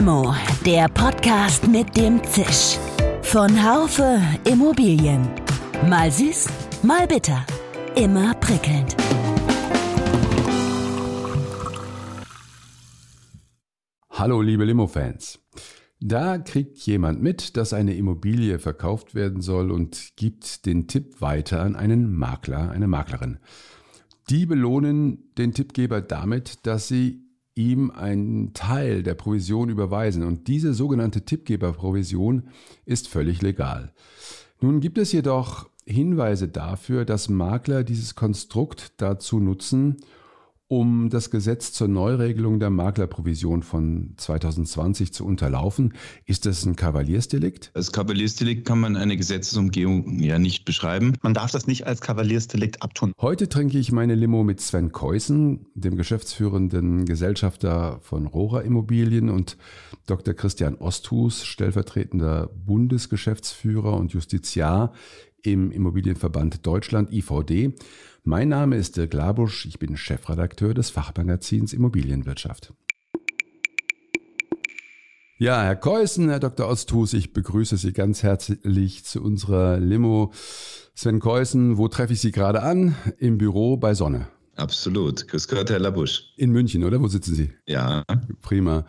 Limo, der Podcast mit dem Zisch. Von Haufe Immobilien. Mal süß, mal bitter. Immer prickelnd. Hallo liebe Limo-Fans. Da kriegt jemand mit, dass eine Immobilie verkauft werden soll und gibt den Tipp weiter an einen Makler, eine Maklerin. Die belohnen den Tippgeber damit, dass sie ihm einen Teil der Provision überweisen. Und diese sogenannte Tippgeberprovision ist völlig legal. Nun gibt es jedoch Hinweise dafür, dass Makler dieses Konstrukt dazu nutzen, um das Gesetz zur Neuregelung der Maklerprovision von 2020 zu unterlaufen. Ist das ein Kavaliersdelikt? Als Kavaliersdelikt kann man eine Gesetzesumgehung ja nicht beschreiben. Man darf das nicht als Kavaliersdelikt abtun. Heute trinke ich meine Limo mit Sven Keusen, dem geschäftsführenden Gesellschafter von Rohrer Immobilien und Dr. Christian Osthus, stellvertretender Bundesgeschäftsführer und Justiziar im Immobilienverband Deutschland IVD. Mein Name ist Dirk Labusch, ich bin Chefredakteur des Fachmagazins Immobilienwirtschaft. Ja, Herr Keusen, Herr Dr. Osthus, ich begrüße Sie ganz herzlich zu unserer Limo. Sven Keusen, wo treffe ich Sie gerade an? Im Büro bei Sonne. Absolut. Grüß Gott, Herr Labusch. In München, oder? Wo sitzen Sie? Ja. Prima.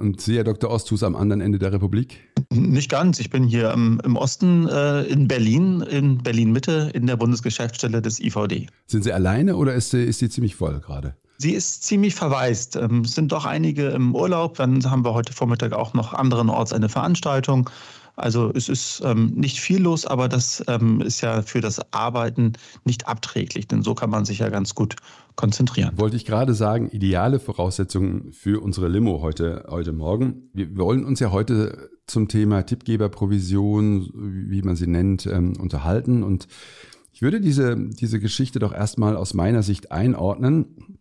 Und Sie, Herr Dr. Osthus, am anderen Ende der Republik? Nicht ganz. Ich bin hier im, im Osten äh, in Berlin, in Berlin-Mitte, in der Bundesgeschäftsstelle des IVD. Sind Sie alleine oder ist, ist sie ziemlich voll gerade? Sie ist ziemlich verwaist. Ähm, es sind doch einige im Urlaub. Dann haben wir heute Vormittag auch noch anderenorts eine Veranstaltung. Also es ist ähm, nicht viel los, aber das ähm, ist ja für das Arbeiten nicht abträglich, denn so kann man sich ja ganz gut konzentrieren. Wollte ich gerade sagen, ideale Voraussetzungen für unsere Limo heute, heute Morgen. Wir wollen uns ja heute zum Thema Tippgeberprovision, wie man sie nennt, ähm, unterhalten. Und ich würde diese, diese Geschichte doch erstmal aus meiner Sicht einordnen.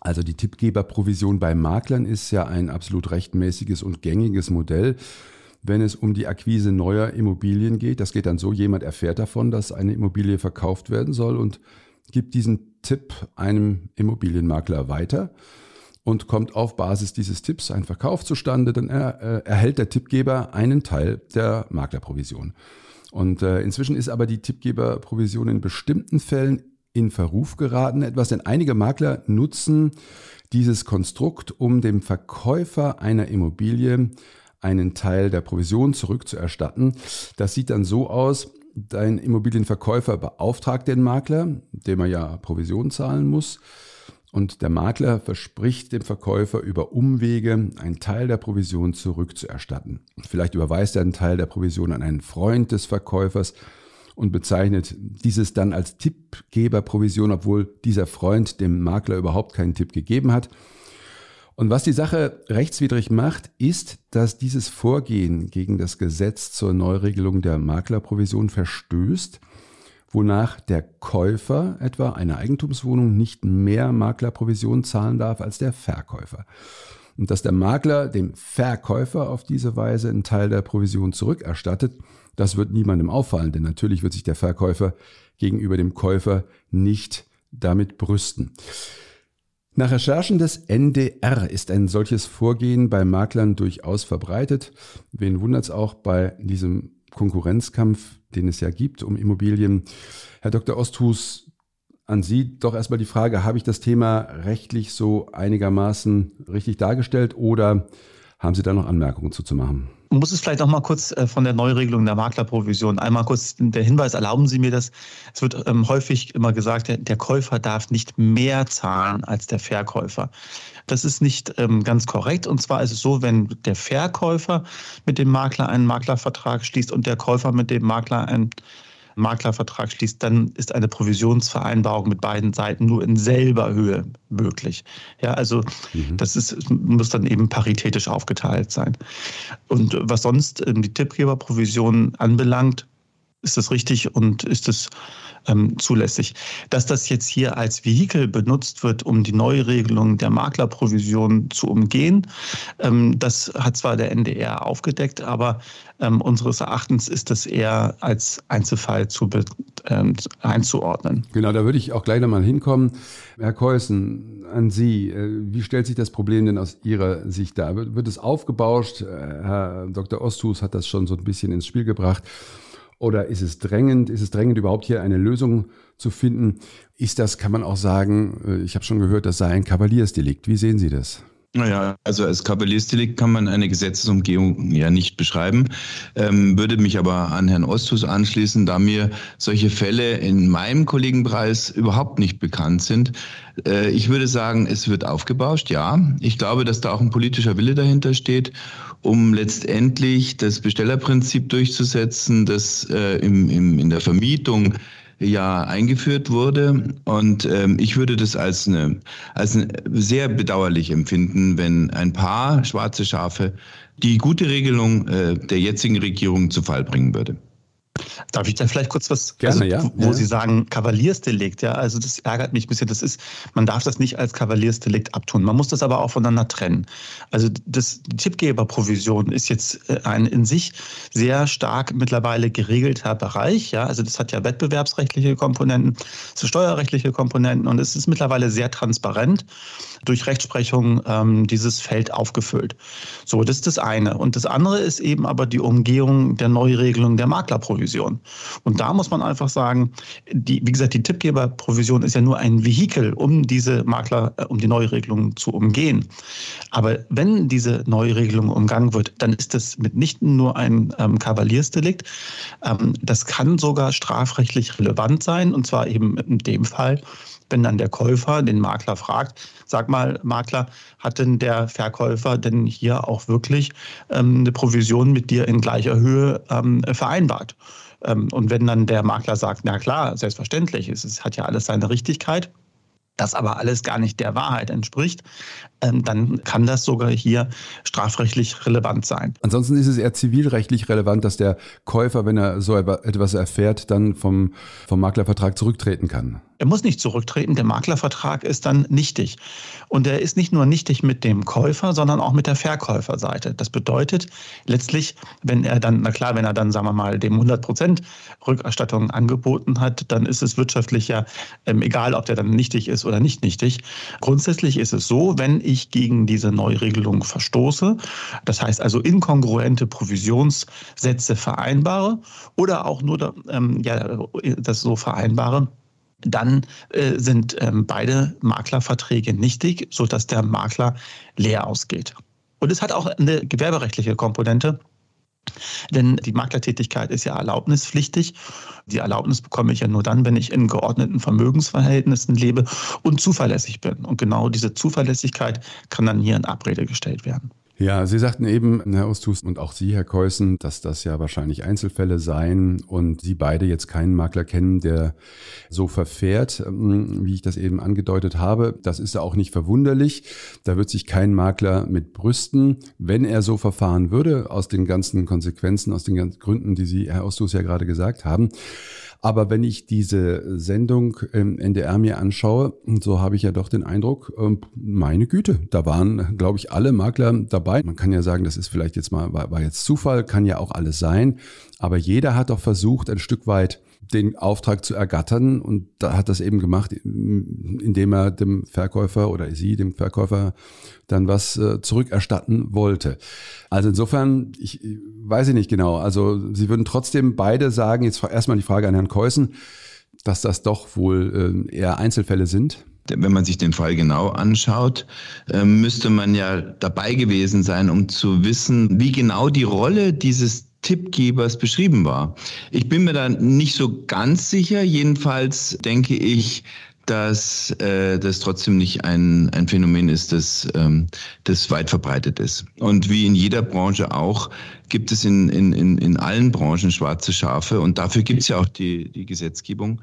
Also die Tippgeberprovision bei Maklern ist ja ein absolut rechtmäßiges und gängiges Modell wenn es um die Akquise neuer Immobilien geht. Das geht dann so, jemand erfährt davon, dass eine Immobilie verkauft werden soll und gibt diesen Tipp einem Immobilienmakler weiter und kommt auf Basis dieses Tipps ein Verkauf zustande, dann er, äh, erhält der Tippgeber einen Teil der Maklerprovision. Und äh, inzwischen ist aber die Tippgeberprovision in bestimmten Fällen in Verruf geraten, etwas, denn einige Makler nutzen dieses Konstrukt, um dem Verkäufer einer Immobilie einen Teil der Provision zurückzuerstatten. Das sieht dann so aus, dein Immobilienverkäufer beauftragt den Makler, dem er ja Provision zahlen muss. Und der Makler verspricht dem Verkäufer über Umwege einen Teil der Provision zurückzuerstatten. Vielleicht überweist er einen Teil der Provision an einen Freund des Verkäufers und bezeichnet dieses dann als Tippgeberprovision, obwohl dieser Freund dem Makler überhaupt keinen Tipp gegeben hat. Und was die Sache rechtswidrig macht, ist, dass dieses Vorgehen gegen das Gesetz zur Neuregelung der Maklerprovision verstößt, wonach der Käufer etwa einer Eigentumswohnung nicht mehr Maklerprovision zahlen darf als der Verkäufer. Und dass der Makler dem Verkäufer auf diese Weise einen Teil der Provision zurückerstattet, das wird niemandem auffallen, denn natürlich wird sich der Verkäufer gegenüber dem Käufer nicht damit brüsten. Nach Recherchen des NDR ist ein solches Vorgehen bei Maklern durchaus verbreitet. Wen wundert es auch bei diesem Konkurrenzkampf, den es ja gibt um Immobilien. Herr Dr. Osthus, an Sie doch erstmal die Frage, habe ich das Thema rechtlich so einigermaßen richtig dargestellt oder haben Sie da noch Anmerkungen zu, zu machen? muss es vielleicht noch mal kurz äh, von der Neuregelung der Maklerprovision einmal kurz der Hinweis, erlauben Sie mir das. Es wird ähm, häufig immer gesagt, der, Käufer darf nicht mehr zahlen als der Verkäufer. Das ist nicht ähm, ganz korrekt. Und zwar ist es so, wenn der Verkäufer mit dem Makler einen Maklervertrag schließt und der Käufer mit dem Makler einen Maklervertrag schließt, dann ist eine Provisionsvereinbarung mit beiden Seiten nur in selber Höhe möglich. Ja, also mhm. das ist, muss dann eben paritätisch aufgeteilt sein. Und was sonst ähm, die Tippgeberprovision anbelangt, ist das richtig und ist es ähm, zulässig. Dass das jetzt hier als Vehikel benutzt wird, um die Neuregelung der Maklerprovision zu umgehen, ähm, das hat zwar der NDR aufgedeckt, aber ähm, unseres Erachtens ist das eher als Einzelfall zu ähm, einzuordnen. Genau, da würde ich auch gleich nochmal hinkommen. Herr Keusen, an Sie, äh, wie stellt sich das Problem denn aus Ihrer Sicht dar? Wird, es aufgebauscht? Äh, Herr Dr. Osthus hat das schon so ein bisschen ins Spiel gebracht. Oder ist es drängend? Ist es drängend, überhaupt hier eine Lösung zu finden? Ist das, kann man auch sagen, äh, ich habe schon gehört, das sei ein Kavaliersdelikt. Wie sehen Sie das? Naja, also als Kavaliersdelikt kann man eine Gesetzesumgehung ja nicht beschreiben, ähm, würde mich aber an Herrn Osthus anschließen, da mir solche Fälle in meinem Kollegenpreis überhaupt nicht bekannt sind. Äh, ich würde sagen, es wird aufgebauscht, ja. Ich glaube, dass da auch ein politischer Wille dahinter steht, um letztendlich das Bestellerprinzip durchzusetzen, das äh, im, im, in der Vermietung ja eingeführt wurde. Und ähm, ich würde das als, eine, als eine sehr bedauerlich empfinden, wenn ein paar schwarze Schafe die gute Regelung äh, der jetzigen Regierung zu Fall bringen würde. Darf ich da vielleicht kurz was, Gerne, also, ja. wo ja. Sie sagen Kavaliersdelikt, ja, also das ärgert mich ein bisschen. Das ist, man darf das nicht als Kavaliersdelikt abtun. Man muss das aber auch voneinander trennen. Also das, die Tippgeberprovision ist jetzt äh, ein in sich sehr stark mittlerweile geregelter Bereich, ja. Also das hat ja wettbewerbsrechtliche Komponenten, so steuerrechtliche Komponenten und es ist mittlerweile sehr transparent durch Rechtsprechung ähm, dieses Feld aufgefüllt. So, das ist das eine. Und das andere ist eben aber die Umgehung der Neuregelung der Maklerprovision. Und da muss man einfach sagen, die, wie gesagt, die Tippgeberprovision ist ja nur ein Vehikel, um diese Makler, äh, um die Neuregelung zu umgehen. Aber wenn diese Neuregelung umgangen wird, dann ist das mitnichten nur ein ähm, Kavaliersdelikt. Ähm, das kann sogar strafrechtlich relevant sein, und zwar eben in dem Fall, wenn dann der Käufer den Makler fragt, sag mal, Makler, hat denn der Verkäufer denn hier auch wirklich ähm, eine Provision mit dir in gleicher Höhe ähm, vereinbart? Ähm, und wenn dann der Makler sagt, na klar, selbstverständlich, es, es hat ja alles seine Richtigkeit, das aber alles gar nicht der Wahrheit entspricht, ähm, dann kann das sogar hier strafrechtlich relevant sein. Ansonsten ist es eher zivilrechtlich relevant, dass der Käufer, wenn er so etwas erfährt, dann vom, vom Maklervertrag zurücktreten kann. Er muss nicht zurücktreten, der Maklervertrag ist dann nichtig. Und er ist nicht nur nichtig mit dem Käufer, sondern auch mit der Verkäuferseite. Das bedeutet letztlich, wenn er dann, na klar, wenn er dann, sagen wir mal, dem 100 Prozent Rückerstattung angeboten hat, dann ist es wirtschaftlich ja ähm, egal, ob der dann nichtig ist oder nicht nichtig. Grundsätzlich ist es so, wenn ich gegen diese Neuregelung verstoße, das heißt also inkongruente Provisionssätze vereinbare oder auch nur ähm, ja, das so vereinbare, dann äh, sind ähm, beide Maklerverträge nichtig, sodass der Makler leer ausgeht. Und es hat auch eine gewerberechtliche Komponente. Denn die Maklertätigkeit ist ja erlaubnispflichtig. Die Erlaubnis bekomme ich ja nur dann, wenn ich in geordneten Vermögensverhältnissen lebe und zuverlässig bin. Und genau diese Zuverlässigkeit kann dann hier in Abrede gestellt werden. Ja, Sie sagten eben, Herr Ostus und auch Sie, Herr Keusen, dass das ja wahrscheinlich Einzelfälle seien und Sie beide jetzt keinen Makler kennen, der so verfährt, ähm, wie ich das eben angedeutet habe. Das ist ja auch nicht verwunderlich. Da wird sich kein Makler mit brüsten, wenn er so verfahren würde, aus den ganzen Konsequenzen, aus den ganzen Gründen, die Sie, Herr Ostus, ja gerade gesagt haben. Aber wenn ich diese Sendung im NDR mir anschaue, so habe ich ja doch den Eindruck, ähm, meine Güte, da waren, glaube ich, alle Makler dabei. Man kann ja sagen, das ist vielleicht jetzt mal, war, war jetzt Zufall, kann ja auch alles sein. Aber jeder hat doch versucht, ein Stück weit den Auftrag zu ergattern und da hat das eben gemacht, indem er dem Verkäufer oder sie dem Verkäufer dann was äh, zurückerstatten wollte. Also insofern, ich weiß ich nicht genau. Also Sie würden trotzdem beide sagen, jetzt erstmal die Frage an Herrn Keusen, dass das doch wohl äh, eher Einzelfälle sind. Wenn man sich den Fall genau anschaut, äh, müsste man ja dabei gewesen sein, um zu wissen, wie genau die Rolle dieses Tippgebers beschrieben war. Ich bin mir da nicht so ganz sicher. Jedenfalls denke ich, dass äh, das trotzdem nicht ein, ein Phänomen ist, das, ähm, das weit verbreitet ist. Und wie in jeder Branche auch, gibt es in, in, in, in allen Branchen schwarze Schafe. Und dafür gibt es ja auch die, die Gesetzgebung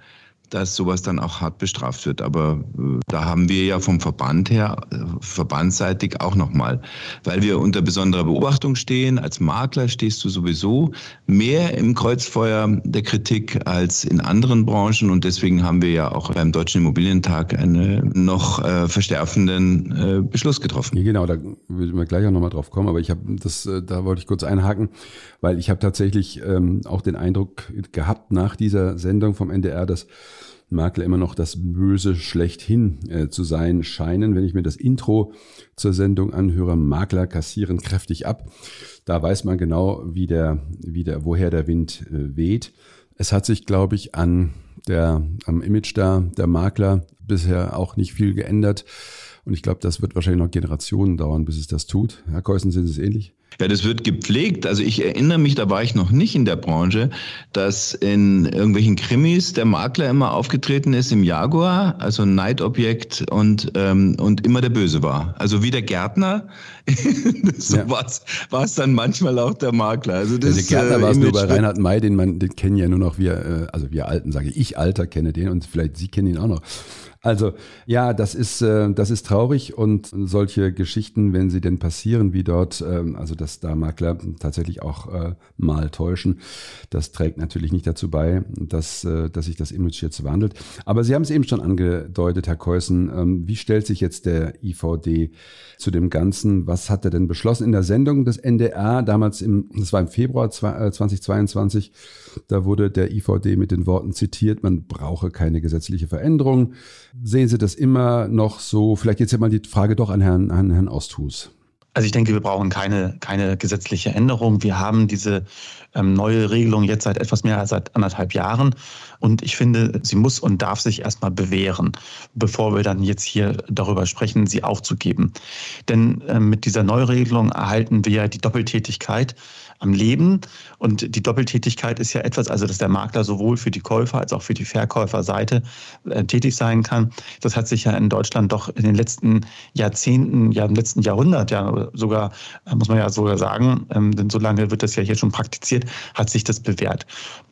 dass sowas dann auch hart bestraft wird. Aber äh, da haben wir ja vom Verband her, äh, verbandsseitig auch nochmal, weil wir unter besonderer Beobachtung stehen. Als Makler stehst du sowieso mehr im Kreuzfeuer der Kritik als in anderen Branchen und deswegen haben wir ja auch beim Deutschen Immobilientag einen noch äh, verstärkenden äh, Beschluss getroffen. Genau, da würde wir gleich auch nochmal drauf kommen, aber ich habe das, äh, da wollte ich kurz einhaken, weil ich habe tatsächlich ähm, auch den Eindruck gehabt nach dieser Sendung vom NDR, dass Makler immer noch das Böse schlechthin äh, zu sein scheinen. Wenn ich mir das Intro zur Sendung anhöre, Makler kassieren kräftig ab, da weiß man genau, wie der, wie der, woher der Wind äh, weht. Es hat sich, glaube ich, an der, am Image da, der Makler bisher auch nicht viel geändert. Und ich glaube, das wird wahrscheinlich noch Generationen dauern, bis es das tut. Herr Keusen, sind Sie ähnlich? Ja, das wird gepflegt. Also ich erinnere mich, da war ich noch nicht in der Branche, dass in irgendwelchen Krimis der Makler immer aufgetreten ist im Jaguar, also ein Neidobjekt und, ähm, und immer der Böse war. Also wie der Gärtner, so ja. war es dann manchmal auch der Makler. Also das, der Gärtner äh, war es nur bei Reinhard May, den man den kennen ja nur noch wir, äh, also wir Alten, sage ich, ich Alter kenne den und vielleicht Sie kennen ihn auch noch. Also ja, das ist, äh, das ist traurig und solche Geschichten, wenn sie denn passieren, wie dort, ähm, also dass da Makler tatsächlich auch äh, mal täuschen, das trägt natürlich nicht dazu bei, dass, äh, dass sich das Image jetzt wandelt. Aber Sie haben es eben schon angedeutet, Herr Keusen, ähm, wie stellt sich jetzt der IVD zu dem Ganzen? Was hat er denn beschlossen in der Sendung des NDR damals im, das war im Februar 2022, da wurde der IVD mit den Worten zitiert, man brauche keine gesetzliche Veränderung. Sehen Sie das immer noch so? Vielleicht jetzt mal die Frage doch an Herrn, an Herrn Osthus. Also ich denke, wir brauchen keine, keine gesetzliche Änderung. Wir haben diese ähm, neue Regelung jetzt seit etwas mehr als seit anderthalb Jahren. Und ich finde, sie muss und darf sich erstmal bewähren, bevor wir dann jetzt hier darüber sprechen, sie aufzugeben. Denn äh, mit dieser Neuregelung erhalten wir ja die Doppeltätigkeit am Leben. Und die Doppeltätigkeit ist ja etwas, also dass der Makler sowohl für die Käufer als auch für die Verkäuferseite äh, tätig sein kann. Das hat sich ja in Deutschland doch in den letzten Jahrzehnten, ja im letzten Jahrhundert, ja sogar, äh, muss man ja sogar sagen, ähm, denn so lange wird das ja hier schon praktiziert, hat sich das bewährt.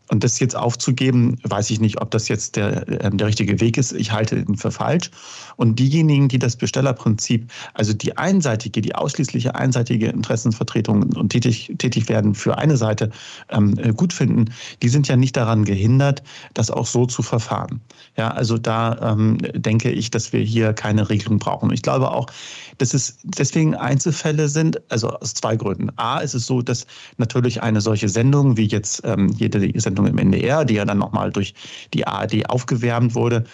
Und das jetzt aufzugeben, weiß ich nicht, ob das jetzt der, äh, der richtige Weg ist. Ich halte ihn für falsch. Und diejenigen, die das Bestellerprinzip, also die einseitige, die ausschließliche einseitige Interessenvertretung und tätig, tätig werden für eine Seite ähm, äh, gut finden, die sind ja nicht daran gehindert, das auch so zu verfahren. Ja, also da ähm, denke ich, dass wir hier keine Regelung brauchen. Ich glaube auch, dass es deswegen Einzelfälle sind, also aus zwei Gründen. A, ist es so, dass natürlich eine solche Sendung wie jetzt ähm, jede Sendung im NDR, die ja dann nochmal durch die ARD aufgewärmt wurde,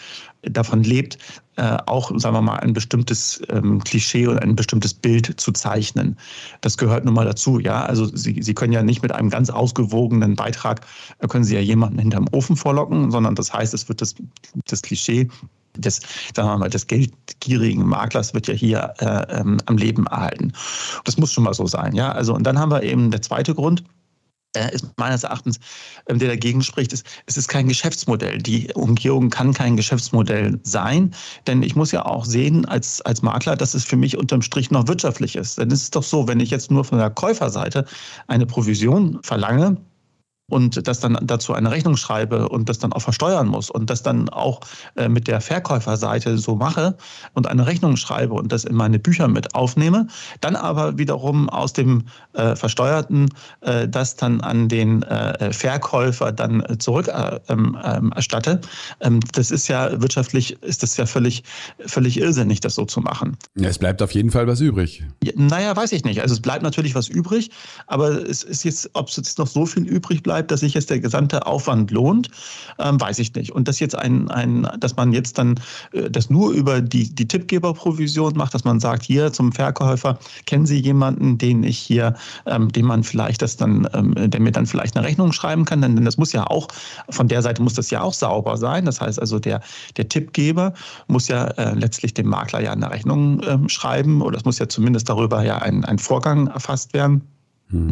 davon lebt, äh, auch, sagen wir mal, ein bestimmtes ähm, Klischee und ein bestimmtes Bild zu zeichnen. Das gehört nun mal dazu, ja. Also Sie, Sie können ja nicht mit einem ganz ausgewogenen Beitrag, äh, können Sie ja jemanden hinterm Ofen vorlocken, sondern das heißt, es wird das, das Klischee des, sagen wir mal, des geldgierigen Maklers wird ja hier äh, ähm, am Leben erhalten. Das muss schon mal so sein, ja. Also und dann haben wir eben der zweite Grund, ist meines Erachtens, ähm, der dagegen spricht, ist, es ist kein Geschäftsmodell. Die Umgehung kann kein Geschäftsmodell sein, denn ich muss ja auch sehen als, als Makler, dass es für mich unterm Strich noch wirtschaftlich ist. Denn es ist doch so, wenn ich jetzt nur von der Käuferseite eine Provision verlange, und das dann dazu eine Rechnung schreibe und das dann auch versteuern muss und das dann auch äh, mit der Verkäuferseite so mache und eine Rechnung schreibe und das in meine Bücher mit aufnehme, dann aber wiederum aus dem äh, Versteuerten äh, das dann an den äh, Verkäufer dann zurück äh, ähm, ähm, erstatte. Ähm, das ist ja wirtschaftlich, ist das ja völlig, völlig irrsinnig, das so zu machen. Ja, es bleibt auf jeden Fall was übrig. Ja, naja, weiß ich nicht. Also es bleibt natürlich was übrig, aber es ist jetzt, ob es jetzt noch so viel übrig bleibt, bleibt, dass sich jetzt der gesamte Aufwand lohnt, ähm, weiß ich nicht. Und dass jetzt ein, ein, dass man jetzt dann äh, das nur über die, die Tippgeberprovision macht, dass man sagt, hier zum Verkäufer, kennen Sie jemanden, den ich hier, ähm, dem man vielleicht das dann, ähm, der mir dann vielleicht eine Rechnung schreiben kann, denn, denn das muss ja auch, von der Seite muss das ja auch sauber sein. Das heißt also, der, der Tippgeber muss ja äh, letztlich dem Makler ja eine Rechnung ähm, schreiben oder es muss ja zumindest darüber ja ein, ein Vorgang erfasst werden. Mhm.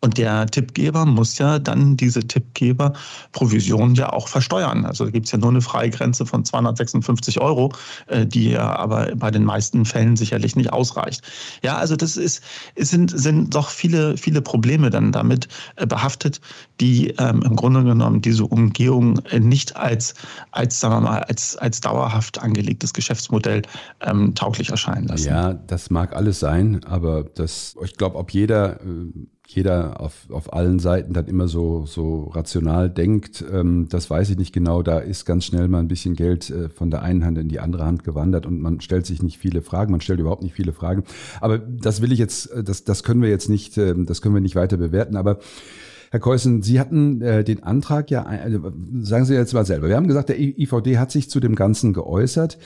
Und der Tippgeber muss ja dann diese Tippgeberprovision ja auch versteuern. Also da gibt es ja nur eine Freigrenze von 256 Euro, äh, die ja aber bei den meisten Fällen sicherlich nicht ausreicht. Ja, also das ist, es sind, sind doch viele, viele Probleme dann damit äh, behaftet, die ähm, im Grunde genommen diese Umgehung nicht als, als, sagen wir mal, als, als dauerhaft angelegtes Geschäftsmodell ähm, tauglich erscheinen lassen. Ja, das mag alles sein, aber das, ich glaube, ob jeder äh, jeder auf, auf allen Seiten dann immer so, so rational denkt, ähm, das weiß ich nicht genau. Da ist ganz schnell mal ein bisschen Geld äh, von der einen Hand in die andere Hand gewandert und man stellt sich nicht viele Fragen, man stellt überhaupt nicht viele Fragen. Aber das will ich jetzt, äh, das, das können wir jetzt nicht, äh, das können wir nicht weiter bewerten. Aber Herr Keusen, Sie hatten äh, den Antrag ja, äh, sagen Sie jetzt mal selber. Wir haben gesagt, der IVD hat sich zu dem Ganzen geäußert.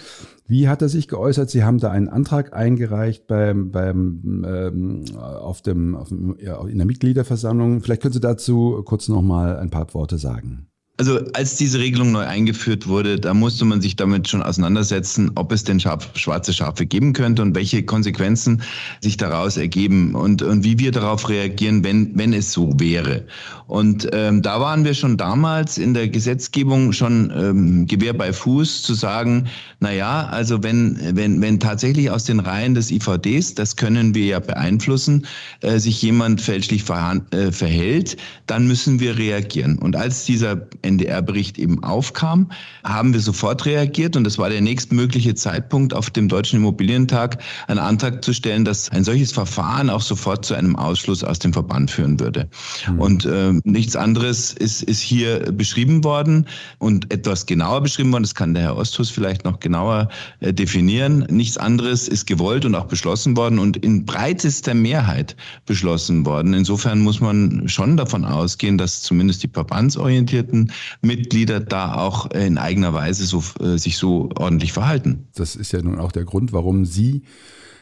Wie hat er sich geäußert? Sie haben da einen Antrag eingereicht beim, beim ähm, auf dem, auf dem ja, in der Mitgliederversammlung. Vielleicht können Sie dazu kurz noch mal ein paar Worte sagen. Also als diese Regelung neu eingeführt wurde, da musste man sich damit schon auseinandersetzen, ob es denn schwarze Schafe geben könnte und welche Konsequenzen sich daraus ergeben und, und wie wir darauf reagieren, wenn, wenn es so wäre. Und ähm, da waren wir schon damals in der Gesetzgebung schon ähm, Gewehr bei Fuß zu sagen, na ja, also wenn, wenn, wenn tatsächlich aus den Reihen des IVDs, das können wir ja beeinflussen, äh, sich jemand fälschlich äh, verhält, dann müssen wir reagieren. Und als dieser NDR-Bericht eben aufkam, haben wir sofort reagiert und das war der nächstmögliche Zeitpunkt auf dem Deutschen Immobilientag, einen Antrag zu stellen, dass ein solches Verfahren auch sofort zu einem Ausschluss aus dem Verband führen würde. Mhm. Und äh, nichts anderes ist, ist hier beschrieben worden und etwas genauer beschrieben worden. Das kann der Herr Osthus vielleicht noch genauer äh, definieren. Nichts anderes ist gewollt und auch beschlossen worden und in breitester Mehrheit beschlossen worden. Insofern muss man schon davon ausgehen, dass zumindest die verbandsorientierten Mitglieder da auch in eigener Weise so, äh, sich so ordentlich verhalten. Das ist ja nun auch der Grund, warum Sie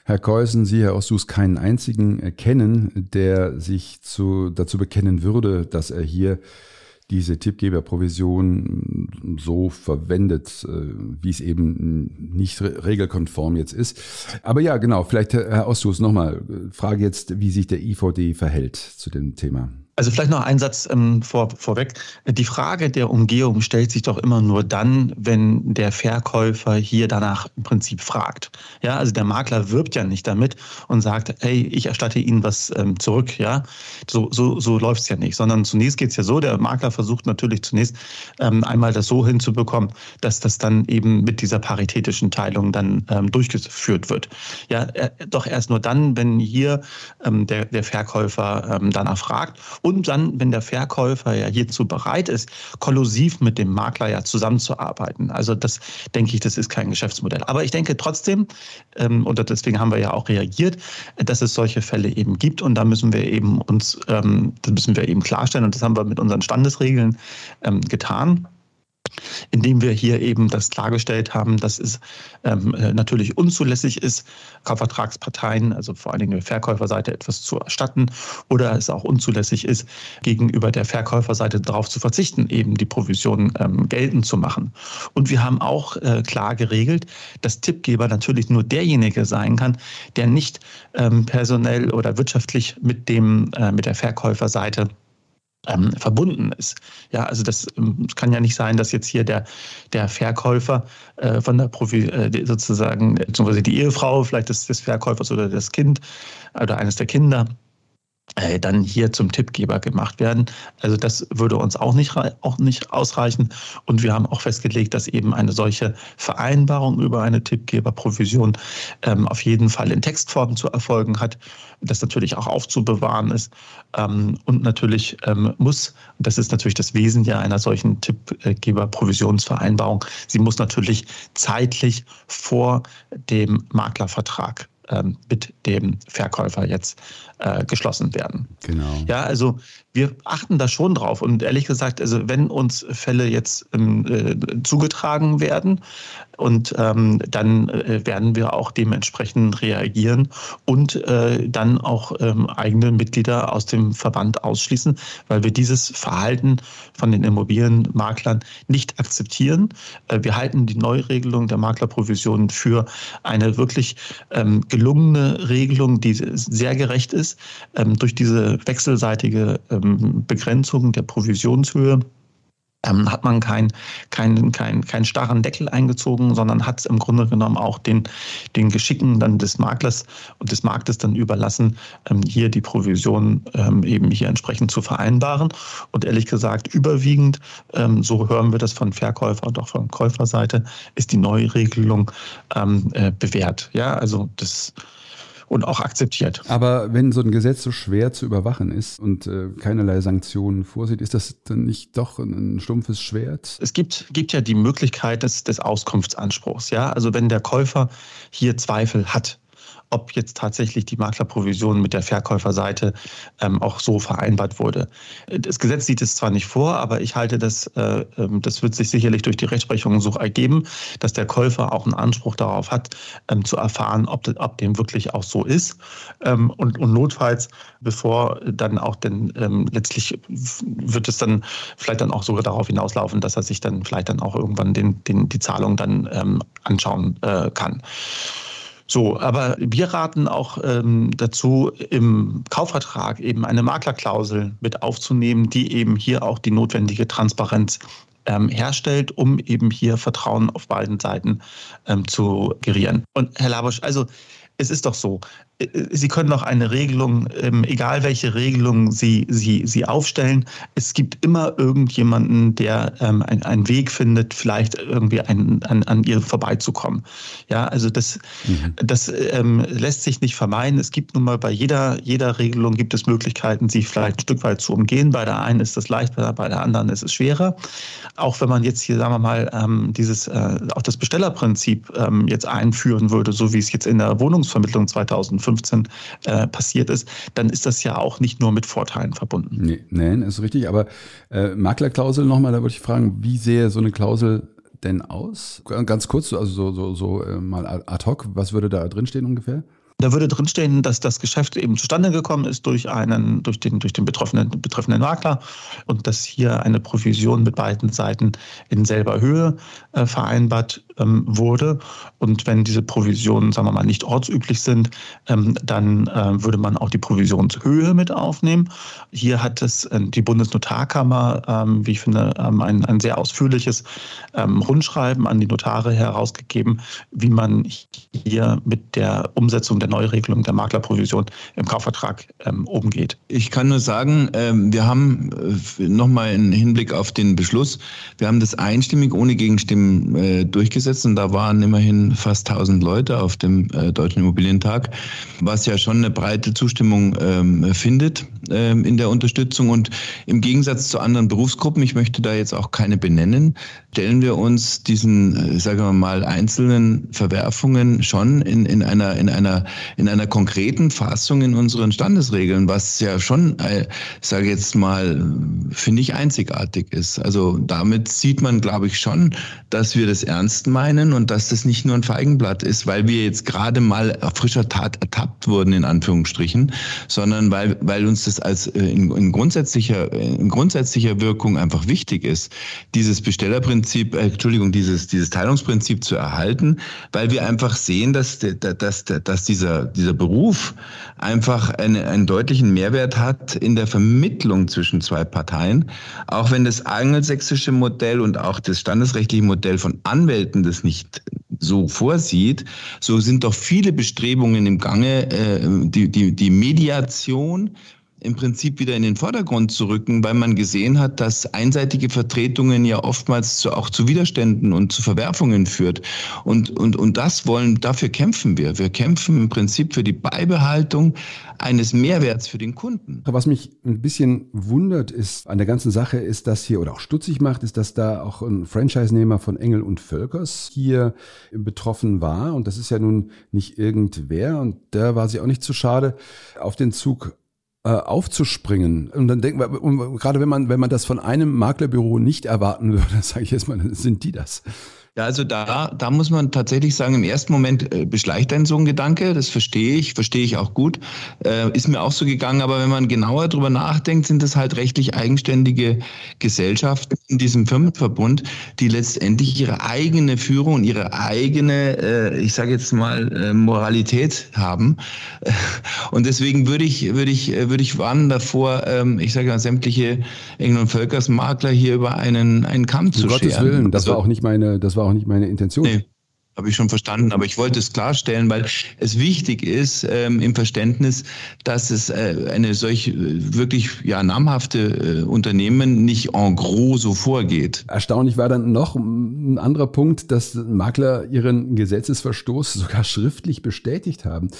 Herr Keusen, Sie, Herr Ostus, keinen einzigen kennen, der sich zu, dazu bekennen würde, dass er hier diese Tippgeberprovision so verwendet, äh, wie es eben nicht regelkonform jetzt ist. Aber ja, genau, vielleicht Herr Ostus nochmal, Frage jetzt, wie sich der IVD verhält zu dem Thema. Also vielleicht noch ein Satz ähm, vor, vorweg. Die Frage der Umgehung stellt sich doch immer nur dann, wenn der Verkäufer hier danach im Prinzip fragt. Ja, also der Makler wirbt ja nicht damit und sagt, hey, ich erstatte Ihnen was ähm, zurück. Ja, so, so, so läuft es ja nicht, sondern zunächst geht es ja so, der Makler versucht natürlich zunächst ähm, einmal das so hinzubekommen, dass das dann eben mit dieser paritätischen Teilung dann ähm, durchgeführt wird. Ja, äh, doch erst nur dann, wenn hier ähm, der, der Verkäufer ähm, danach fragt dann, wenn der Verkäufer ja hierzu bereit ist, kollusiv mit dem Makler ja zusammenzuarbeiten. Also das denke ich, das ist kein Geschäftsmodell. Aber ich denke trotzdem, ähm, und deswegen haben wir ja auch reagiert, dass es solche Fälle eben gibt und da müssen wir eben uns, ähm, das müssen wir eben klarstellen und das haben wir mit unseren Standesregeln ähm, getan indem wir hier eben das klargestellt haben, dass es ähm, äh, natürlich unzulässig ist, Kaufvertragsparteien, also vor allen Dingen der Verkäuferseite etwas zu erstatten oder es auch unzulässig ist, gegenüber der Verkäuferseite darauf zu verzichten, eben die Provision ähm, geltend zu machen. Und wir haben auch äh, klar geregelt, dass Tippgeber natürlich nur derjenige sein kann, der nicht ähm, personell oder wirtschaftlich mit dem äh, mit der Verkäuferseite ähm, verbunden ist. Ja, also das ähm, kann ja nicht sein, dass jetzt hier der, der Verkäufer äh, von der Profi, äh, sozusagen, beziehungsweise die Ehefrau, vielleicht des, des Verkäufers oder das Kind oder eines der Kinder, dann hier zum Tippgeber gemacht werden. Also das würde uns auch nicht, auch nicht ausreichen. Und wir haben auch festgelegt, dass eben eine solche Vereinbarung über eine Tippgeberprovision ähm, auf jeden Fall in Textform zu erfolgen hat, das natürlich auch aufzubewahren ist. Ähm, und natürlich ähm, muss, das ist natürlich das Wesen ja einer solchen Tippgeberprovisionsvereinbarung, sie muss natürlich zeitlich vor dem Maklervertrag ähm, mit dem Verkäufer jetzt äh, geschlossen werden. Genau. Ja, also wir achten da schon drauf. Und ehrlich gesagt, also wenn uns Fälle jetzt ähm, äh, zugetragen werden, und ähm, dann äh, werden wir auch dementsprechend reagieren und äh, dann auch ähm, eigene Mitglieder aus dem Verband ausschließen, weil wir dieses Verhalten von den Immobilienmaklern nicht akzeptieren. Äh, wir halten die Neuregelung der Maklerprovision für eine wirklich ähm, gelungene Regelung, die sehr gerecht ist, ähm, durch diese wechselseitige ähm, Begrenzung der Provisionshöhe ähm, hat man keinen kein, kein, kein starren Deckel eingezogen, sondern hat im Grunde genommen auch den, den Geschicken dann des Maklers und des Marktes dann überlassen, ähm, hier die Provision eben hier entsprechend zu vereinbaren. Und ehrlich gesagt, überwiegend, so hören wir das von Verkäufer und auch von Käuferseite, ist die Neuregelung äh, bewährt. Ja, also das und auch akzeptiert. Aber wenn so ein Gesetz so schwer zu überwachen ist und äh, keinerlei Sanktionen vorsieht, ist das dann nicht doch ein, ein stumpfes Schwert? Es gibt, gibt ja die Möglichkeit des, des Auskunftsanspruchs. Ja? Also wenn der Käufer hier Zweifel hat, ob jetzt tatsächlich die Maklerprovision mit der Verkäuferseite ähm, auch so vereinbart wurde. Das Gesetz sieht es zwar nicht vor, aber ich halte das, äh, ähm, das wird sich sicherlich durch die Rechtsprechung so ergeben, dass der Käufer auch einen Anspruch darauf hat, ähm, zu erfahren, ob, ob dem wirklich auch so ist. Ähm, und, und notfalls, bevor dann auch denn ähm, letztlich wird es dann vielleicht dann auch sogar darauf hinauslaufen, dass er sich dann vielleicht dann auch irgendwann den, den, die Zahlung dann ähm, anschauen äh, kann. So, aber wir raten auch ähm, dazu, im Kaufvertrag eben eine Maklerklausel mit aufzunehmen, die eben hier auch die notwendige Transparenz ähm, herstellt, um eben hier Vertrauen auf beiden Seiten ähm, zu gerieren. Und Herr Labusch, also es ist doch so, Sie können doch eine Regelung, ähm, egal welche Regelung Sie, Sie, Sie aufstellen, es gibt immer irgendjemanden, der ähm, einen Weg findet, vielleicht irgendwie an, an, an ihr vorbeizukommen. Ja, also das, mhm. das ähm, lässt sich nicht vermeiden. Es gibt nun mal bei jeder, jeder Regelung gibt es Möglichkeiten, sie vielleicht ein Stück weit zu umgehen. Bei der einen ist das leichter, bei der anderen ist es schwerer. Auch wenn man jetzt hier, sagen wir mal, dieses, äh, auch das Bestellerprinzip jetzt einführen würde, so wie es jetzt in der Wohnungsvermittlung 2005 2015 äh, passiert ist, dann ist das ja auch nicht nur mit Vorteilen verbunden. Nee, nee ist richtig. Aber äh, Maklerklausel nochmal, da würde ich fragen, wie sähe so eine Klausel denn aus? Ganz kurz, also so, so, so äh, mal ad hoc, was würde da drinstehen ungefähr? Da würde drinstehen, dass das Geschäft eben zustande gekommen ist durch einen, durch den, durch den betroffenen, betreffenden Makler und dass hier eine Provision mit beiden Seiten in selber Höhe äh, vereinbart ähm, wurde. Und wenn diese Provisionen, sagen wir mal, nicht ortsüblich sind, ähm, dann äh, würde man auch die Provisionshöhe mit aufnehmen. Hier hat es äh, die Bundesnotarkammer, ähm, wie ich finde, ähm, ein, ein sehr ausführliches ähm, Rundschreiben an die Notare herausgegeben, wie man hier mit der Umsetzung der Neuregelung der Maklerprovision im Kaufvertrag ähm, umgeht. Ich kann nur sagen, wir haben äh, nochmal im Hinblick auf den Beschluss, wir haben das einstimmig ohne Gegenstimmen äh, durchgesetzt und da waren immerhin fast 1000 Leute auf dem äh, Deutschen Immobilientag, was ja schon eine breite Zustimmung ähm, findet ähm, in der Unterstützung. Und im Gegensatz zu anderen Berufsgruppen, ich möchte da jetzt auch keine benennen, stellen wir uns diesen, sagen wir mal, einzelnen Verwerfungen schon in, in, einer, in, einer, in einer konkreten Fassung in unseren Standesregeln, was ja schon, äh, sage jetzt mal, finde ich einzigartig ist. Also damit sieht man, glaube ich, schon, dass wir das ernst meinen und dass das nicht nur ein Feigenblatt ist, weil wir jetzt gerade mal auf frischer Tat ertappt wurden, in Anführungsstrichen, sondern weil, weil uns das als äh, in, in, grundsätzlicher, in grundsätzlicher Wirkung einfach wichtig ist, dieses Bestellerprinzip, äh, Entschuldigung, dieses, dieses Teilungsprinzip zu erhalten, weil wir einfach sehen, dass, dass, dass dieser, dieser Beruf einfach eine, einen deutlichen Mehrwert hat in der Vermittlung zwischen zwei Parteien, auch wenn das angelsächsische Modell und auch das standesrechtliche Modell von Anwälten das nicht so vorsieht, so sind doch viele Bestrebungen im Gange, äh, die, die, die Mediation im Prinzip wieder in den Vordergrund zu rücken, weil man gesehen hat, dass einseitige Vertretungen ja oftmals zu, auch zu Widerständen und zu Verwerfungen führt. Und, und, und das wollen, dafür kämpfen wir. Wir kämpfen im Prinzip für die Beibehaltung eines Mehrwerts für den Kunden. Was mich ein bisschen wundert ist an der ganzen Sache ist, dass hier oder auch stutzig macht, ist, dass da auch ein Franchise-Nehmer von Engel und Völkers hier betroffen war. Und das ist ja nun nicht irgendwer. Und da war sie auch nicht zu schade, auf den Zug äh, aufzuspringen. Und dann denken wir, gerade wenn man, wenn man das von einem Maklerbüro nicht erwarten würde, sage ich jetzt mal, sind die das. Ja, also da, da muss man tatsächlich sagen, im ersten Moment äh, beschleicht ein so ein Gedanke, das verstehe ich, verstehe ich auch gut, äh, ist mir auch so gegangen, aber wenn man genauer drüber nachdenkt, sind es halt rechtlich eigenständige Gesellschaften in diesem Firmenverbund, die letztendlich ihre eigene Führung, ihre eigene, äh, ich sage jetzt mal, äh, Moralität haben. Und deswegen würde ich, würde ich, äh, würde ich warnen davor, ähm, ich sage mal, sämtliche Engel- und Völkersmakler hier über einen, einen Kamm zu um scheren. Gottes Willen, das also, war auch nicht meine, das war war auch nicht meine Intention. Nee. Habe ich schon verstanden, aber ich wollte es klarstellen, weil es wichtig ist ähm, im Verständnis, dass es äh, eine solch äh, wirklich ja, namhafte äh, Unternehmen nicht en gros so vorgeht. Erstaunlich war dann noch ein anderer Punkt, dass Makler ihren Gesetzesverstoß sogar schriftlich bestätigt haben.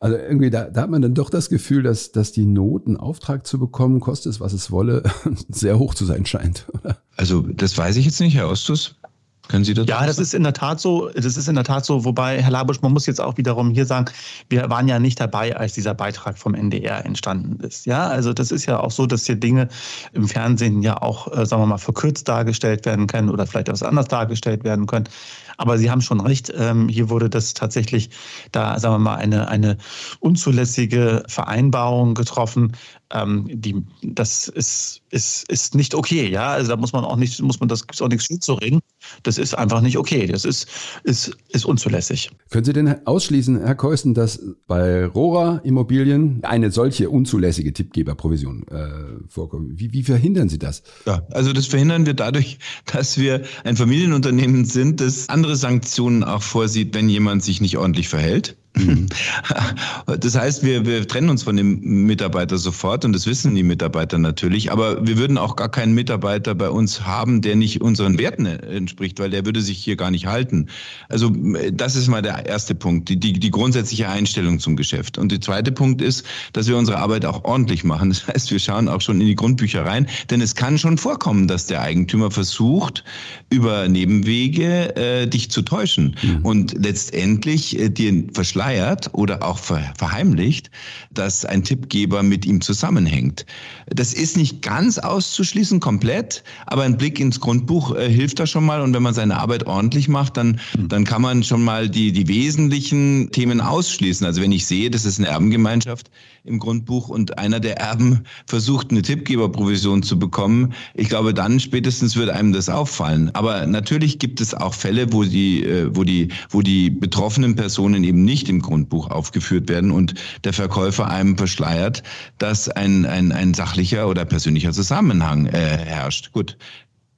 Also irgendwie, da, da hat man dann doch das Gefühl, dass, dass die Not, einen Auftrag zu bekommen, kostet es, was es wolle, sehr hoch zu sein scheint. Oder? Also das weiß ich jetzt nicht, Herr Ostus. Können Sie das? Ja, das ist in der Tat so. Das ist in der Tat so. Wobei, Herr Labusch, man muss jetzt auch wiederum hier sagen, wir waren ja nicht dabei, als dieser Beitrag vom NDR entstanden ist. Ja, also das ist ja auch so, dass hier Dinge im Fernsehen ja auch, äh, sagen wir mal, verkürzt dargestellt werden können oder vielleicht etwas anders dargestellt werden können. Aber Sie haben schon recht. Ähm, hier wurde das tatsächlich, da sagen wir mal, eine, eine unzulässige Vereinbarung getroffen. Ähm, die, das ist, ist, ist nicht okay. Ja, also da muss man auch nicht, muss man das gibt's auch nichts zu reden. Das ist einfach nicht okay. Das ist, ist, ist unzulässig. Können Sie denn ausschließen, Herr Keusten, dass bei Rora Immobilien eine solche unzulässige Tippgeberprovision äh, vorkommt? Wie, wie verhindern Sie das? Ja, also das verhindern wir dadurch, dass wir ein Familienunternehmen sind, das andere Sanktionen auch vorsieht, wenn jemand sich nicht ordentlich verhält. Mhm. Das heißt, wir, wir trennen uns von dem Mitarbeiter sofort und das wissen die Mitarbeiter natürlich, aber wir würden auch gar keinen Mitarbeiter bei uns haben, der nicht unseren Werten entspricht, weil der würde sich hier gar nicht halten. Also das ist mal der erste Punkt, die, die, die grundsätzliche Einstellung zum Geschäft. Und der zweite Punkt ist, dass wir unsere Arbeit auch ordentlich machen. Das heißt, wir schauen auch schon in die Grundbücher rein, denn es kann schon vorkommen, dass der Eigentümer versucht, über Nebenwege äh, dich zu täuschen mhm. und letztendlich äh, dir verschleiert verschleiert oder auch verheimlicht, dass ein Tippgeber mit ihm zusammenhängt. Das ist nicht ganz auszuschließen, komplett, aber ein Blick ins Grundbuch äh, hilft da schon mal. Und wenn man seine Arbeit ordentlich macht, dann, hm. dann kann man schon mal die, die wesentlichen Themen ausschließen. Also wenn ich sehe, das ist eine Erbengemeinschaft im Grundbuch und einer der Erben versucht, eine Tippgeberprovision zu bekommen, ich glaube, dann spätestens wird einem das auffallen. Aber natürlich gibt es auch Fälle, wo die, äh, wo die, wo die betroffenen Personen eben nicht im Grundbuch aufgeführt werden und der Verkäufer einem verschleiert, dass ein, ein, ein sachlicher oder persönlicher Zusammenhang äh, herrscht. Gut,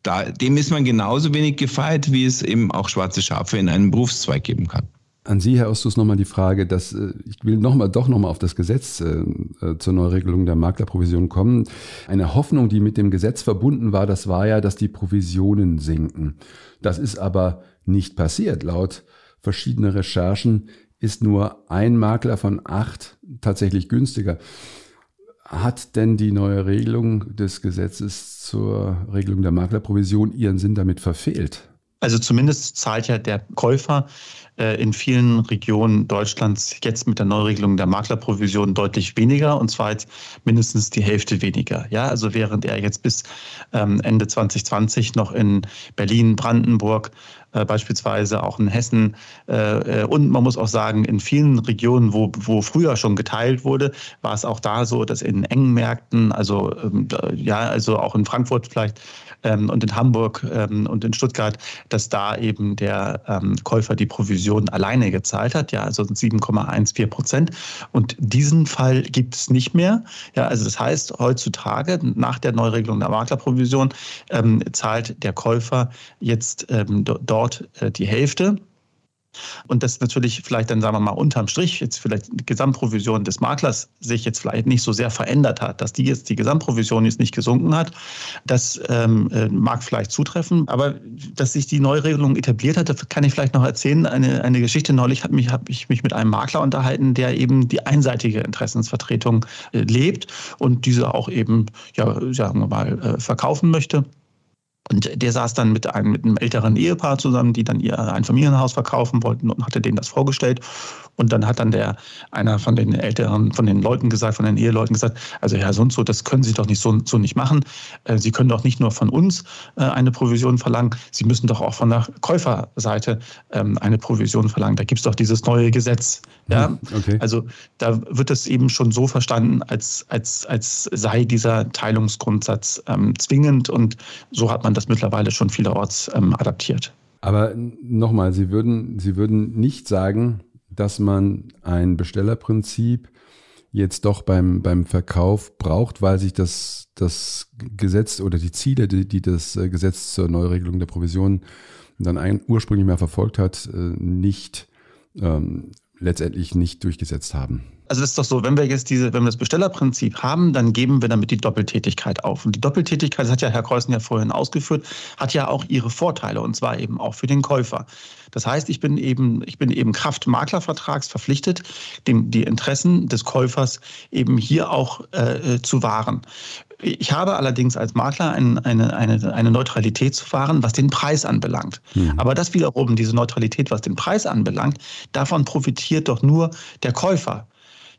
da, dem ist man genauso wenig gefeit, wie es eben auch schwarze Schafe in einem Berufszweig geben kann. An Sie, Herr Ostus, nochmal die Frage, dass äh, ich will noch mal, doch nochmal auf das Gesetz äh, äh, zur Neuregelung der Maklerprovision kommen. Eine Hoffnung, die mit dem Gesetz verbunden war, das war ja, dass die Provisionen sinken. Das ist aber nicht passiert. Laut verschiedener Recherchen ist nur ein Makler von acht tatsächlich günstiger. Hat denn die neue Regelung des Gesetzes zur Regelung der Maklerprovision ihren Sinn damit verfehlt? Also zumindest zahlt ja der Käufer in vielen Regionen Deutschlands jetzt mit der Neuregelung der Maklerprovision deutlich weniger und zwar jetzt mindestens die Hälfte weniger. Ja, also während er jetzt bis ähm, Ende 2020 noch in Berlin, Brandenburg, äh, beispielsweise auch in Hessen äh, und man muss auch sagen, in vielen Regionen, wo, wo früher schon geteilt wurde, war es auch da so, dass in engen Märkten, also ähm, ja, also auch in Frankfurt vielleicht ähm, und in Hamburg ähm, und in Stuttgart, dass da eben der Käufer die Provision alleine gezahlt hat, ja, also 7,14 Prozent. Und diesen Fall gibt es nicht mehr. Ja, also das heißt, heutzutage nach der Neuregelung der Maklerprovision zahlt der Käufer jetzt ähm, dort äh, die Hälfte und das natürlich vielleicht dann, sagen wir mal, unterm Strich jetzt vielleicht die Gesamtprovision des Maklers sich jetzt vielleicht nicht so sehr verändert hat, dass die jetzt die Gesamtprovision jetzt nicht gesunken hat, das ähm, äh, mag vielleicht zutreffen. Aber dass sich die Neuregelung etabliert hat, kann ich vielleicht noch erzählen. Eine, eine Geschichte neulich habe mich, hab ich mich mit einem Makler unterhalten, der eben die einseitige Interessensvertretung äh, lebt und diese auch eben, ja, sagen wir mal, äh, verkaufen möchte. Und der saß dann mit einem, mit einem älteren Ehepaar zusammen, die dann ihr ein Familienhaus verkaufen wollten und hatte denen das vorgestellt. Und dann hat dann der einer von den Älteren, von den Leuten gesagt, von den Eheleuten gesagt, also Herr so und so, das können Sie doch nicht so, so nicht machen. Äh, Sie können doch nicht nur von uns äh, eine Provision verlangen, Sie müssen doch auch von der Käuferseite ähm, eine Provision verlangen. Da gibt es doch dieses neue Gesetz. Ja? Hm, okay. Also da wird es eben schon so verstanden, als, als, als sei dieser Teilungsgrundsatz ähm, zwingend und so hat man das mittlerweile schon vielerorts ähm, adaptiert. Aber nochmal, Sie würden, Sie würden nicht sagen, dass man ein Bestellerprinzip jetzt doch beim, beim Verkauf braucht, weil sich das, das Gesetz oder die Ziele, die, die das äh, Gesetz zur Neuregelung der Provision dann ein, ursprünglich mal verfolgt hat, äh, nicht ähm, letztendlich nicht durchgesetzt haben. Also das ist doch so, wenn wir jetzt diese, wenn wir das Bestellerprinzip haben, dann geben wir damit die Doppeltätigkeit auf. Und die Doppeltätigkeit, das hat ja Herr Kreuzen ja vorhin ausgeführt, hat ja auch ihre Vorteile und zwar eben auch für den Käufer. Das heißt, ich bin eben, ich bin eben Kraft Maklervertrags verpflichtet, dem, die Interessen des Käufers eben hier auch äh, zu wahren. Ich habe allerdings als Makler ein, eine, eine, eine Neutralität zu fahren, was den Preis anbelangt. Mhm. Aber das wiederum, diese Neutralität, was den Preis anbelangt, davon profitiert doch nur der Käufer.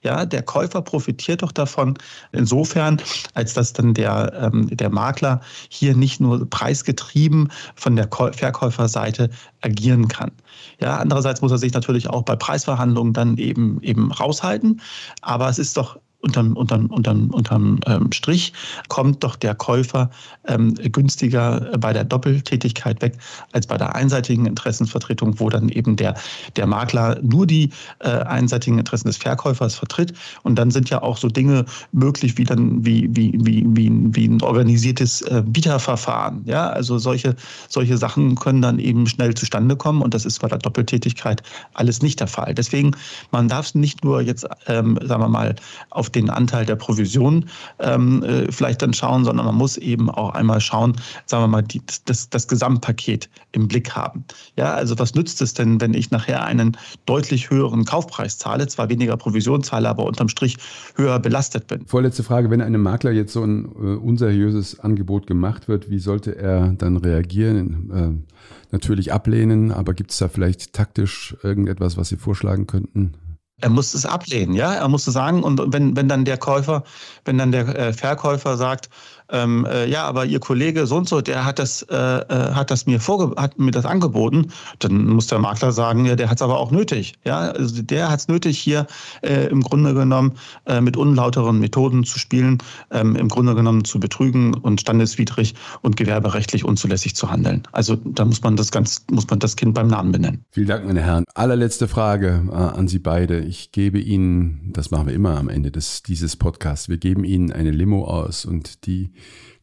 Ja, der Käufer profitiert doch davon insofern, als dass dann der, ähm, der Makler hier nicht nur preisgetrieben von der Verkäuferseite agieren kann. Ja, andererseits muss er sich natürlich auch bei Preisverhandlungen dann eben, eben raushalten. Aber es ist doch unterm, unterm, unterm, unterm ähm, Strich kommt doch der Käufer ähm, günstiger bei der Doppeltätigkeit weg als bei der einseitigen Interessenvertretung, wo dann eben der, der Makler nur die äh, einseitigen Interessen des Verkäufers vertritt. Und dann sind ja auch so Dinge möglich wie dann wie, wie, wie, wie, wie ein organisiertes äh, Bieterverfahren. Ja, also solche, solche Sachen können dann eben schnell zustande kommen und das ist bei der Doppeltätigkeit alles nicht der Fall. Deswegen, man darf es nicht nur jetzt, ähm, sagen wir mal, auf den Anteil der Provision ähm, äh, vielleicht dann schauen, sondern man muss eben auch einmal schauen, sagen wir mal, die, das, das Gesamtpaket im Blick haben. Ja, also was nützt es denn, wenn ich nachher einen deutlich höheren Kaufpreis zahle, zwar weniger Provision zahle, aber unterm Strich höher belastet bin? Vorletzte Frage, wenn einem Makler jetzt so ein äh, unseriöses Angebot gemacht wird, wie sollte er dann reagieren? Äh, natürlich ablehnen, aber gibt es da vielleicht taktisch irgendetwas, was Sie vorschlagen könnten? Er muss es ablehnen, ja. Er muss es sagen. Und wenn, wenn dann der Käufer, wenn dann der äh, Verkäufer sagt, ähm, äh, ja, aber Ihr Kollege so und so, der hat das, äh, äh, hat das mir vorge hat mir das angeboten, dann muss der Makler sagen, ja, der hat es aber auch nötig. Ja, also der hat es nötig, hier äh, im Grunde genommen äh, mit unlauteren Methoden zu spielen, ähm, im Grunde genommen zu betrügen und standeswidrig und gewerberechtlich unzulässig zu handeln. Also da muss man das ganz, muss man das Kind beim Namen benennen. Vielen Dank, meine Herren. Allerletzte Frage äh, an Sie beide. Ich gebe Ihnen, das machen wir immer am Ende des, dieses Podcasts, wir geben Ihnen eine Limo aus und die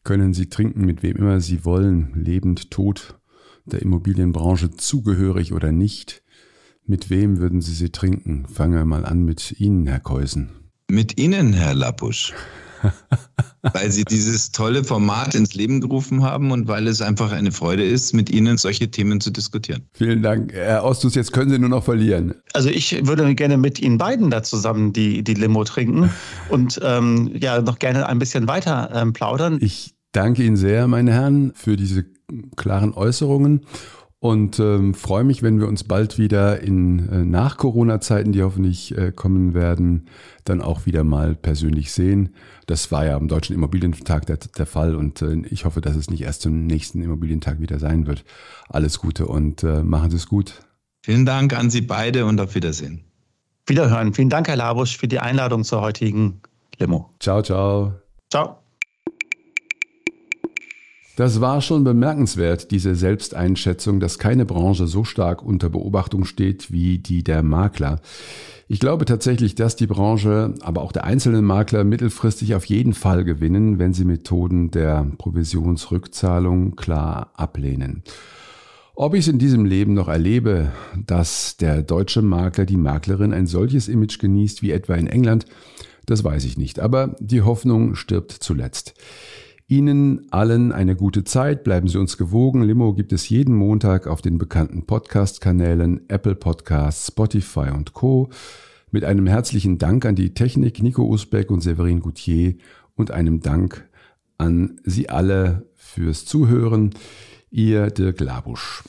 können Sie trinken, mit wem immer Sie wollen, lebend, tot, der Immobilienbranche zugehörig oder nicht. Mit wem würden Sie sie trinken? Fangen wir mal an mit Ihnen, Herr Keusen. Mit Ihnen, Herr Lappusch. weil Sie dieses tolle Format ins Leben gerufen haben und weil es einfach eine Freude ist, mit Ihnen solche Themen zu diskutieren. Vielen Dank. Herr Ostus, jetzt können Sie nur noch verlieren. Also ich würde gerne mit Ihnen beiden da zusammen die, die Limo trinken und ähm, ja noch gerne ein bisschen weiter ähm, plaudern. Ich danke Ihnen sehr, meine Herren, für diese klaren Äußerungen und ähm, freue mich, wenn wir uns bald wieder in äh, nach Corona-Zeiten, die hoffentlich äh, kommen werden, dann auch wieder mal persönlich sehen. Das war ja am Deutschen Immobilientag der, der Fall und äh, ich hoffe, dass es nicht erst zum nächsten Immobilientag wieder sein wird. Alles Gute und äh, machen Sie es gut. Vielen Dank an Sie beide und auf Wiedersehen. Wiederhören. Vielen Dank, Herr Labusch, für die Einladung zur heutigen Limo. Ciao, ciao. Ciao. Das war schon bemerkenswert, diese Selbsteinschätzung, dass keine Branche so stark unter Beobachtung steht wie die der Makler. Ich glaube tatsächlich, dass die Branche, aber auch der einzelne Makler mittelfristig auf jeden Fall gewinnen, wenn sie Methoden der Provisionsrückzahlung klar ablehnen. Ob ich es in diesem Leben noch erlebe, dass der deutsche Makler, die Maklerin ein solches Image genießt wie etwa in England, das weiß ich nicht, aber die Hoffnung stirbt zuletzt. Ihnen allen eine gute Zeit, bleiben Sie uns gewogen. Limo gibt es jeden Montag auf den bekannten Podcast-Kanälen Apple Podcasts, Spotify und Co. Mit einem herzlichen Dank an die Technik Nico Usbeck und Severin Goutier und einem Dank an Sie alle fürs Zuhören. Ihr Dirk Labusch.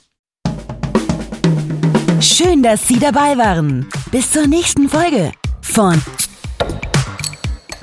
Schön, dass Sie dabei waren. Bis zur nächsten Folge von